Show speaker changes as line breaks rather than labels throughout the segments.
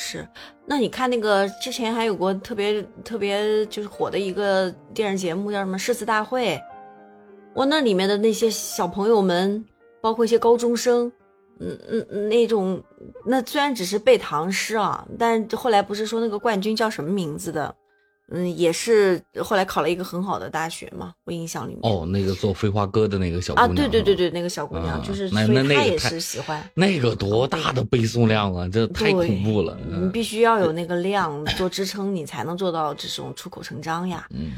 是，那你看那个之前还有过特别特别就是火的一个电视节目叫什么《诗词大会》，我，那里面的那些小朋友们，包括一些高中生，嗯嗯，那种那虽然只是背唐诗啊，但后来不是说那个冠军叫什么名字的？嗯，也是后来考了一个很好的大学嘛，我印象里面。
哦，那个做飞花哥的那个小姑娘。
啊，对对对对，那个小姑娘就是，
所以
她也是喜欢。
那个多大的背诵量啊，这太恐怖了。
你必须要有那个量做支撑，你才能做到这种出口成章呀，
嗯，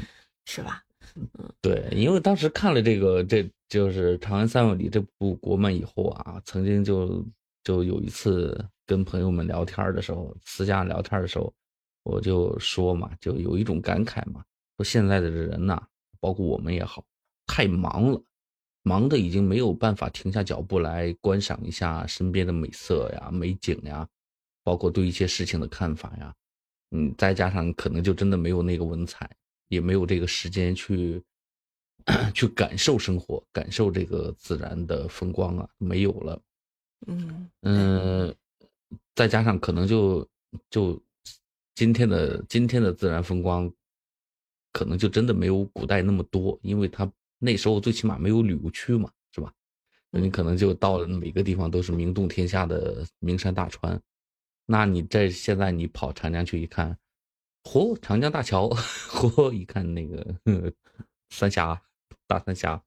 是吧？
嗯，对，因为当时看了这个，这就是《长安三万里》这部国漫以后啊，曾经就就有一次跟朋友们聊天的时候，私下聊天的时候。我就说嘛，就有一种感慨嘛，说现在的人呐，包括我们也好，太忙了，忙的已经没有办法停下脚步来观赏一下身边的美色呀、美景呀，包括对一些事情的看法呀，嗯，再加上可能就真的没有那个文采，也没有这个时间去 去感受生活，感受这个自然的风光啊，没有了，
嗯
嗯，再加上可能就就。今天的今天的自然风光，可能就真的没有古代那么多，因为它那时候最起码没有旅游区嘛，是吧？那你可能就到了每个地方都是名动天下的名山大川，那你在现在你跑长江去一看，嚯，长江大桥，嚯，一看那个三峡大三峡，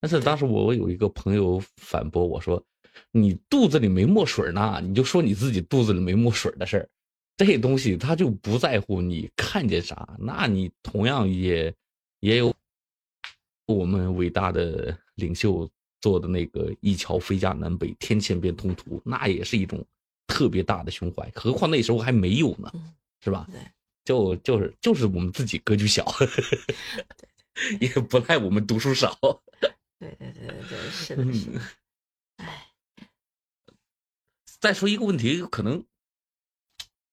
但是当时我有一个朋友反驳我说：“你肚子里没墨水呢，你就说你自己肚子里没墨水的事儿。”这东西他就不在乎你看见啥，那你同样也也有我们伟大的领袖做的那个一桥飞架南北，天堑变通途，那也是一种特别大的胸怀。何况那时候还没有呢，是吧？
对，
就就是就是我们自己格局小，也不赖我们读书少。
对对对对对，是的，是的。哎，
再说一个问题，可能。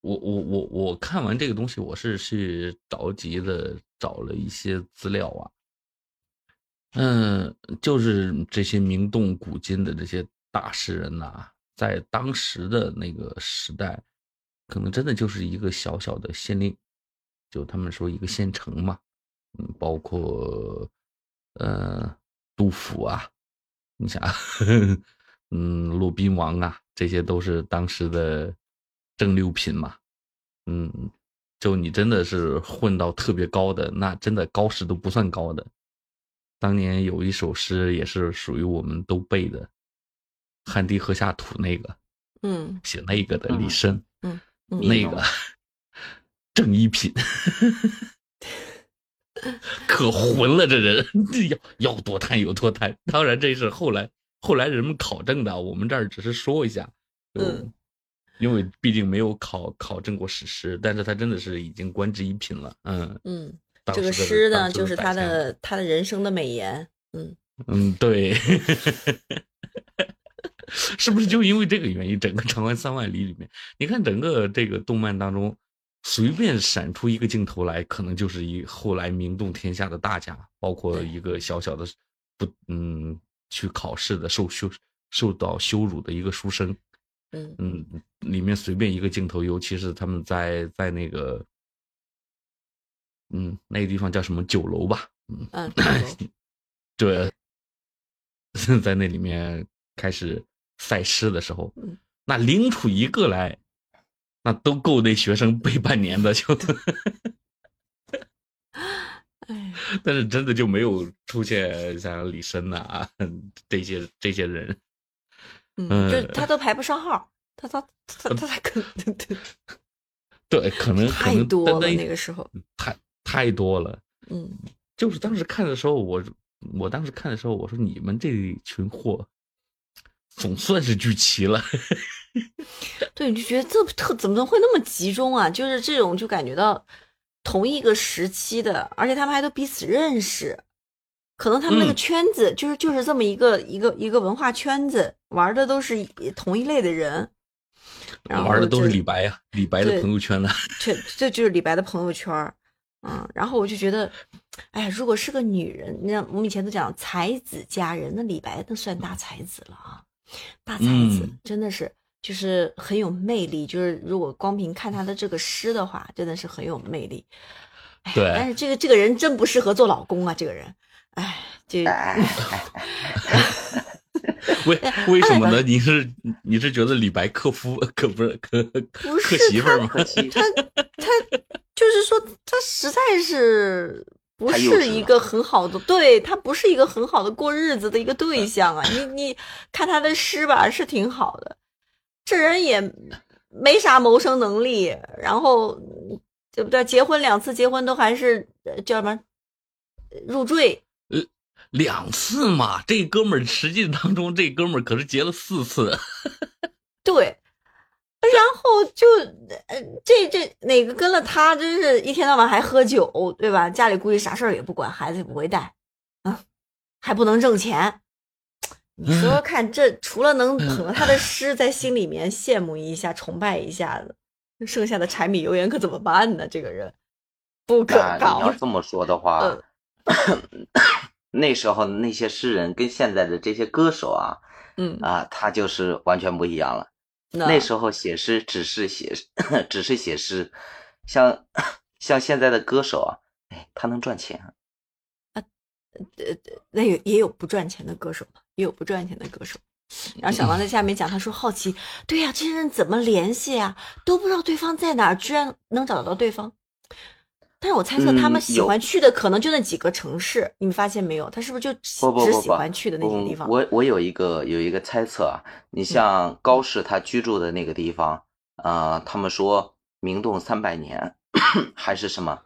我我我我看完这个东西，我是去着急的找了一些资料啊，嗯，就是这些名动古今的这些大诗人呐，在当时的那个时代，可能真的就是一个小小的县令，就他们说一个县城嘛，嗯，包括呃杜甫啊，你想，呵呵嗯，骆宾王啊，这些都是当时的。正六品嘛，嗯，就你真的是混到特别高的，那真的高士都不算高的。当年有一首诗也是属于我们都背的，“汗滴禾下土”那个，
嗯，
写那个的李绅，
嗯，
那个正一 品，可混了，这人要要多贪有多贪。当然这是后来后来人们考证的，我们这儿只是说一下，
嗯。
因为毕竟没有考考证过史诗，但是他真的是已经官至一品了。
嗯嗯，这个诗呢，就是他的他的人生的美言。嗯
嗯，对，是不是就因为这个原因，整个《长安三万里》里面，你看整个这个动漫当中，随便闪出一个镜头来，可能就是一后来名动天下的大家，包括一个小小的不嗯去考试的受羞受到羞辱的一个书生。
嗯
嗯，里面随便一个镜头，尤其是他们在在那个，嗯，那个地方叫什么酒楼吧？
嗯，
对，在那里面开始赛诗的时候，那拎出一个来，那都够那学生背半年的，就，
哎，
但是真的就没有出现像李绅呐这些这些人。
嗯，就他都排不上号，他他他他他可能对
对，可能
太多了那个时候，
太太多了。
嗯，
就是当时看的时候，我我当时看的时候，我说你们这群货总算是聚齐了。
对，你就觉得这特怎么能会那么集中啊？就是这种就感觉到同一个时期的，而且他们还都彼此认识。可能他们那个圈子就是就是这么一个一个一个文化圈子，玩的都是同一类的人，
玩的都是李白呀，李白的朋友圈呢，
这这就是李白的朋友圈嗯，然后我就觉得，哎，如果是个女人，那我们以前都讲才子佳人，那李白那算大才子了啊，大才子真的是就是很有魅力。就是如果光凭看他的这个诗的话，真的是很有魅力。哎
对
但是这个这个人真不适合做老公啊，这个人，哎，这
为为什么呢？你是你是觉得李白克夫可不是克
不
克媳妇儿吗？
他他就是说，他实在是不是一个很好的，对他不是一个很好的过日子的一个对象啊。你你看他的诗吧，是挺好的，这人也没啥谋生能力，然后对不对？结婚两次，结婚都还是呃叫什么入赘，
两次嘛，这哥们儿实际当中，这哥们儿可是结了四次。
对。然后就，呃，这这哪个跟了他，真是一天到晚还喝酒，对吧？家里估计啥事儿也不管，孩子也不会带，啊，还不能挣钱。你说说看，这除了能捧着他的诗在心里面羡慕一下、崇拜一下子，剩下的柴米油盐可怎么办呢？这个人不可
那你要
靠。
这么说的话，那时候那些诗人跟现在的这些歌手啊
嗯，
啊，他就是完全不一样了。那时候写诗只是写，只是写诗，像像现在的歌手啊，哎，他能赚钱啊。
呃那有也有不赚钱的歌手嘛，也有不赚钱的歌手。然后小王在下面讲，他说好奇，对呀、这些人怎么联系啊？都不知道对方在哪儿，居然能找得到对方。但是我猜测他们喜欢去的可能就那几个城市，你们发现没有？他是不是就喜只喜欢去的那些
嗯
地方？
我我有一个有一个猜测啊，你像高适他居住的那个地方，呃，他们说明洞三百年还是什么，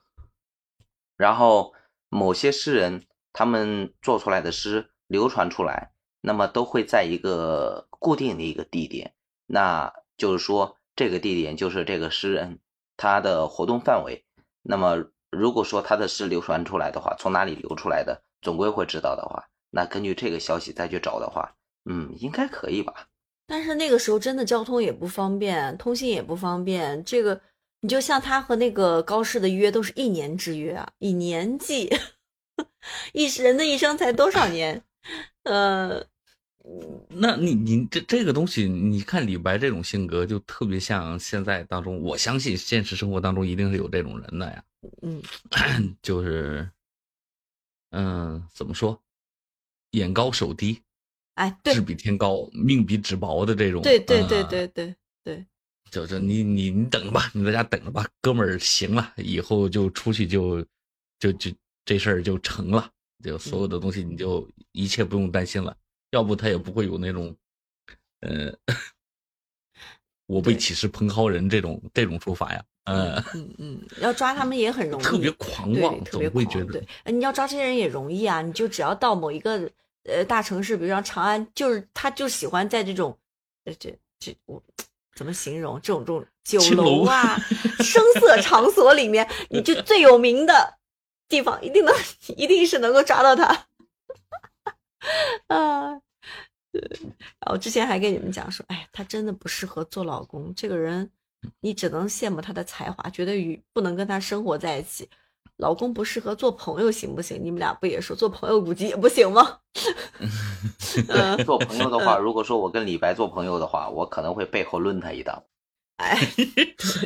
然后某些诗人他们做出来的诗流传出来，那么都会在一个固定的一个地点，那就是说这个地点就是这个诗人他的活动范围。那么如果说他的诗流传出来的话，从哪里流出来的，总归会知道的话，那根据这个消息再去找的话，嗯，应该可以吧？
但是那个时候真的交通也不方便，通信也不方便。这个你就像他和那个高适的约都是一年之约啊，以年计，一人的一生才多少年？呃，
那你你这这个东西，你看李白这种性格，就特别像现在当中，我相信现实生活当中一定是有这种人的呀。
嗯，
就是，嗯，怎么说，眼高手低，
哎，对
志比天高，命比纸薄的这种。
对对对
嗯
对对对，
就是你你你等着吧，你在家等着吧，哥们儿行了，以后就出去就就就这事儿就成了，就所有的东西你就一切不用担心了，要不他也不会有那种，呃，我被
对。
启示蓬蒿人这种这种说法呀，呃，
嗯嗯，要抓他们也很容易，
特别狂妄，
特别
总会觉得
对，呃你要抓这些人也容易啊，你就只要到某一个呃大城市，比如说长安，就是他就喜欢在这种呃这这我怎么形容？这种这种酒楼啊、声色场所里面，你就最有名的地方，一定能一定是能够抓到他。啊，对，然后之前还跟你们讲说，哎，他真的不适合做老公，这个人你只能羡慕他的才华，觉得与不能跟他生活在一起。老公不适合做朋友行不行？你们俩不也说做朋友估计也不行吗？嗯，
做朋友的话，如果说我跟李白做朋友的话，我可能会背后抡他一刀。
哎，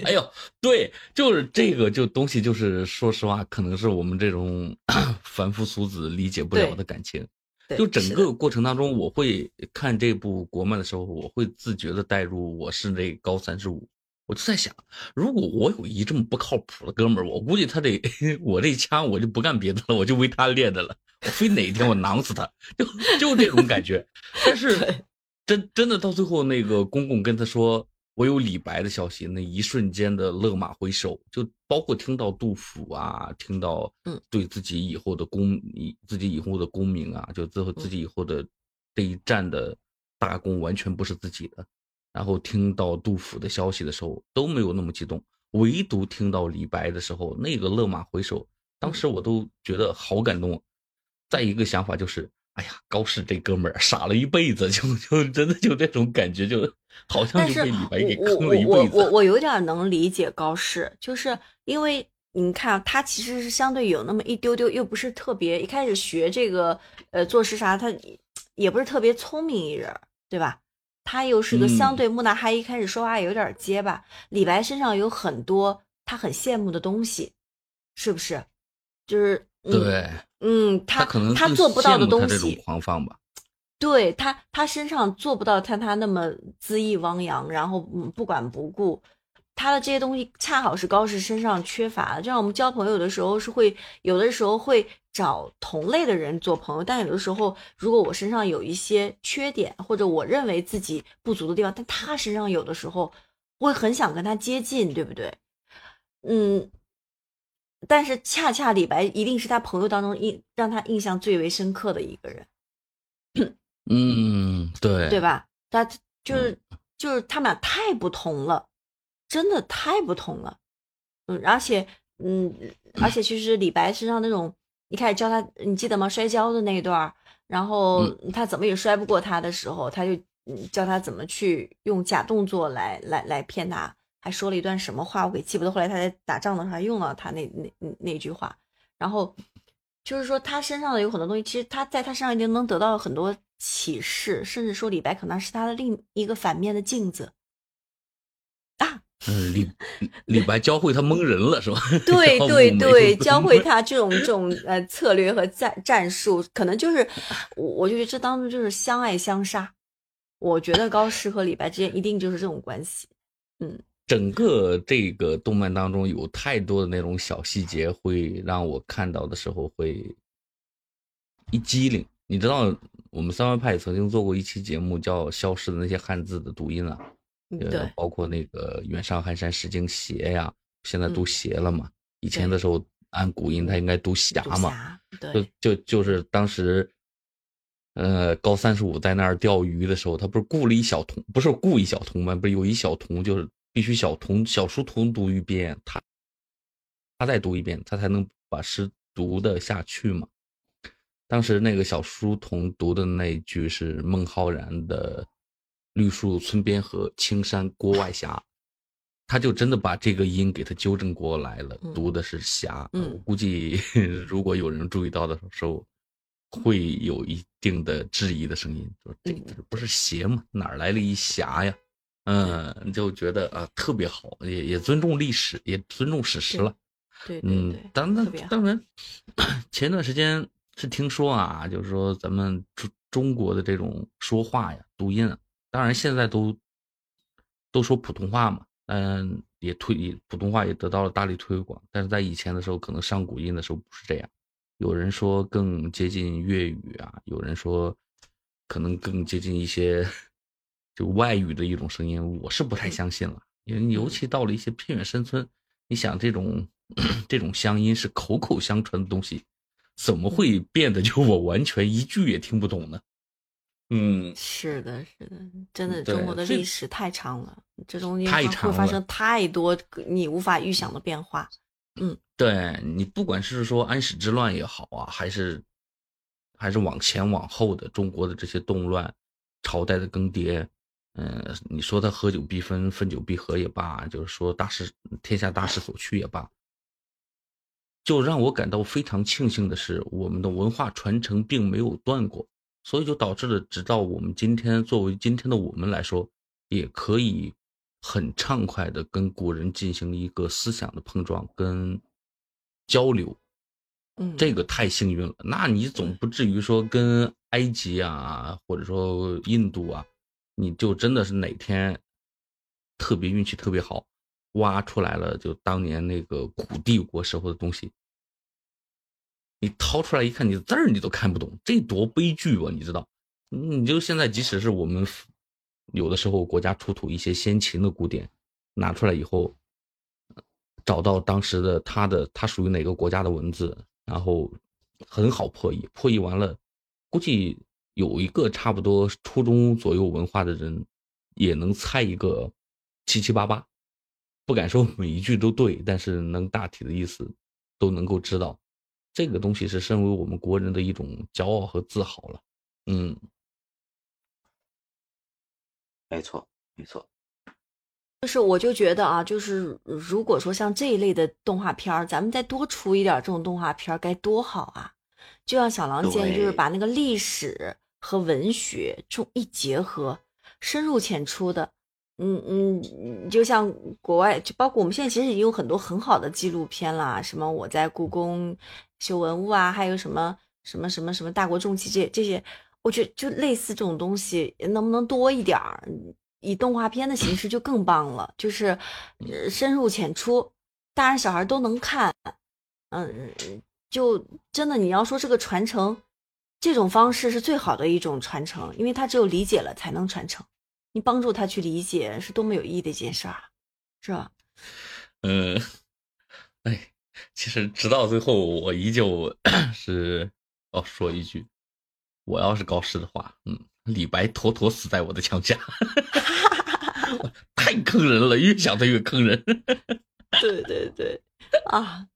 哎呦，对，就是这个就东西，就是说实话，可能是我们这种 凡夫俗子理解不了的感情。
对
就整个过程当中，我会看这部国漫的时候，我会自觉的带入我是那高三十五，我就在想，如果我有一这么不靠谱的哥们儿，我估计他得 我这枪我就不干别的了，我就为他练的了，我非哪天我囊死他，就就这种感觉。但是 真真的到最后，那个公公跟他说我有李白的消息，那一瞬间的勒马回首，就包括听到杜甫啊，听到
嗯
对自己以后的功，以自己以后的功名啊，就最后自己以后的这一战的大功完全不是自己的。然后听到杜甫的消息的时候都没有那么激动，唯独听到李白的时候，那个勒马回首，当时我都觉得好感动。再一个想法就是，哎呀，高适这哥们儿傻了一辈子，就就真的就这种感觉，就好像
但
就是被李白给
我
坑了一
我我我。我有点能理解高适，就是因为你看他其实是相对有那么一丢丢，又不是特别一开始学这个呃做诗啥，他也不是特别聪明一人，对吧？他又是个相
嗯
对木讷，还一开始说话有点结巴。李白身上有很多他很羡慕的东西，是不是？就是嗯
对，
嗯，他
可能他
做不到的东西，
狂放吧。
对他，他身上做不到像他那么恣意汪洋，然后不管不顾，他的这些东西恰好是高适身上缺乏的。就像我们交朋友的时候是会，有的时候会找同类的人做朋友，但有的时候如果我身上有一些缺点，或者我认为自己不足的地方，但他身上有的时候会很想跟他接近，对不对？嗯。但是恰恰李白一定是他朋友当中印让他印象最为深刻的一个人。
嗯，对，
对？吧？他就是就是他们俩太不同了，真的太不同了。嗯，而且嗯，而且其实李白身上那种一开始教他，你记得吗？摔跤的那一段儿，然后他怎么也摔不过他的时候，他就嗯教他怎么去用假动作来来来骗他，还说了一段什么话，我给记不得。后来他在打仗的时候还用了他那那那那句话，然后就是说他身上的有很多东西，其实他在他身上已经能得到很多启示，甚至说李白可能是他的另一个反面的镜子啊！
嗯，李李白教会他蒙人了，是吧？
对对对，教会他这种这种呃策略和战战术，可能就是我我就觉得这当中就是相爱相杀。我觉得高适和李白之间一定就是这种关系。
嗯整个这个动漫当中有太多的那种小细节，会让我看到的时候会一激灵。你知道，我们三外派曾经做过一期节目，叫《消失的那些汉字的读音》啊，包括那个远上寒山石径斜呀，现在读
嗯
斜了嘛。以前的时候按古音，它应该读霞嘛。
对，
就，就就是当时，呃，高三十五在那儿钓鱼的时候，他不是雇了一小童，不是雇一小童吗？不是有一小童，就是必须小童小书童读一遍，他他再读一遍，他才能把诗读得下去嘛。当时那个小书童读的那一句是孟浩然的“绿树村边合，青山郭外斜”，他就真的把这个音给他纠正过来了，
嗯
读的是霞。
嗯
我估计 如果有人注意到的时候，会有一定的质疑的声音，说这字不是邪吗？哪儿来了一霞呀？嗯，就觉得啊特别好，也也尊重历史，也尊重史实了。
对对
嗯
对，，
当然
特别好
当然，前段时间是听说啊，就是说咱们中中国的这种说话呀、读音啊，当然现在都都说普通话嘛，嗯，也推普通话也得到了大力推广，但是在以前的时候，可能上古音的时候不是这样，有人说更接近粤语啊，有人说可能更接近一些就外语的一种声音，我是不太相信了，因为尤其到了一些偏远山村，你想这种 这种乡音是口口相传的东西，怎么会变得就我完全一句也听不懂呢？嗯，
是的，是的，真的，中国的历史太长了，这中间
太长了
会发生太多你无法预想的变化。
嗯对你不管是说安史之乱也好啊，还是还是往前往后的中国的这些动乱、朝代的更迭，嗯、你说他合久必分，分久必合也罢，就是说大势天下大势所趋也罢，就让我感到非常庆幸的是，我们的文化传承并没有断过，所以就导致了，直到我们今天作为今天的我们来说，也可以很畅快的跟古人进行一个思想的碰撞跟交流，
嗯，
这个太幸运了。那你总不至于说跟埃及啊，或者说印度啊，你就真的是哪天特别运气特别好，挖出来了就当年那个古帝国时候的东西，你掏出来一看，你字儿你都看不懂，这多悲剧啊！你知道？你就现在，即使是我们有的时候国家出土一些先秦的古典，拿出来以后，找到当时的它的它属于哪个国家的文字，然后很好破译，破译完了，估计有一个差不多初中左右文化的人，也能猜一个七七八八，不敢说每一句都对，但是能大体的意思都能够知道。这个东西是身为我们国人的一种骄傲和自豪了。嗯，
没错，没错。
就是我就觉得啊，就是如果说像这一类的动画片儿，咱们再多出一点这种动画片儿，该多好啊！就像小狼建议，就是把那个历史和文学这种一结合，深入浅出的。嗯嗯，就像国外，就包括我们现在其实已经有很多很好的纪录片啦，什么我在故宫修文物啊，还有什么什么什么什么大国重器这这些，我觉得就类似这种东西，能不能多一点儿？以动画片的形式就更棒了，就是深入浅出，大人小孩都能看。嗯，就真的你要说这个传承，这种方式是最好的一种传承，因为他只有理解了才能传承。你帮助他去理解是多么有意义的一件事儿，是吧？
嗯，哎，其实直到最后，我依旧 是要说一句：我要是高师的话，嗯，李白妥妥死在我的枪下，太坑人了，越想他越坑人。
对对对，啊，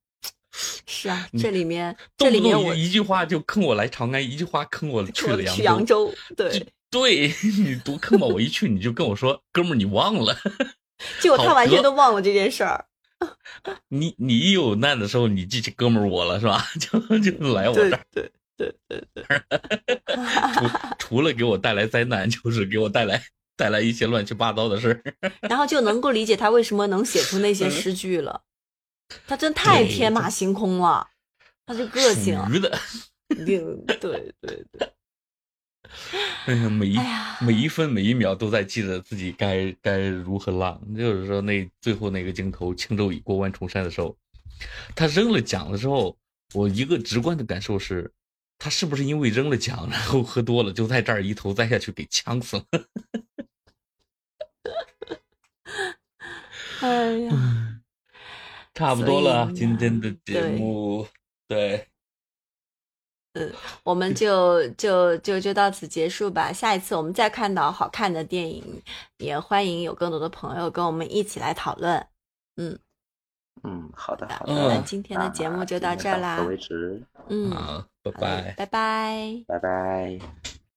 是啊，这里面这里面我
一句话就坑我来长安，一句话坑我去了
扬州，对。
对 你多坑嘛！我一去你就跟我说，哥们儿，你忘了？
结果他完全都忘了这件事儿。
你你一有难的时候，你记起哥们儿我了是吧？就就来我这儿。
对对对对。
除除了给我带来灾难，就是给我带来带来一些乱七八糟的事儿。
然后就能够理解他为什么能写出那些诗句了。他真太天马行空了，他这个性。
属的。
对对对对。
哎呀，每一每一分每一秒都在记着自己该该如何浪。就是说，那最后那个镜头，轻舟已过万重山的时候，他扔了奖的时候，我一个直观的感受是，他是不是因为扔了奖，然后喝多了，就在这儿一头栽下去给呛死了？
哎呀，
差不多了，今天的节目，对。
嗯，我们就就就就到此结束吧。下一次我们再看到好看的电影，也欢迎有更多的朋友跟我们一起来讨论。
嗯嗯，好的好的。
那今天的节目就到这儿啦。
为止。
嗯，
好，拜拜，
拜拜，
拜拜。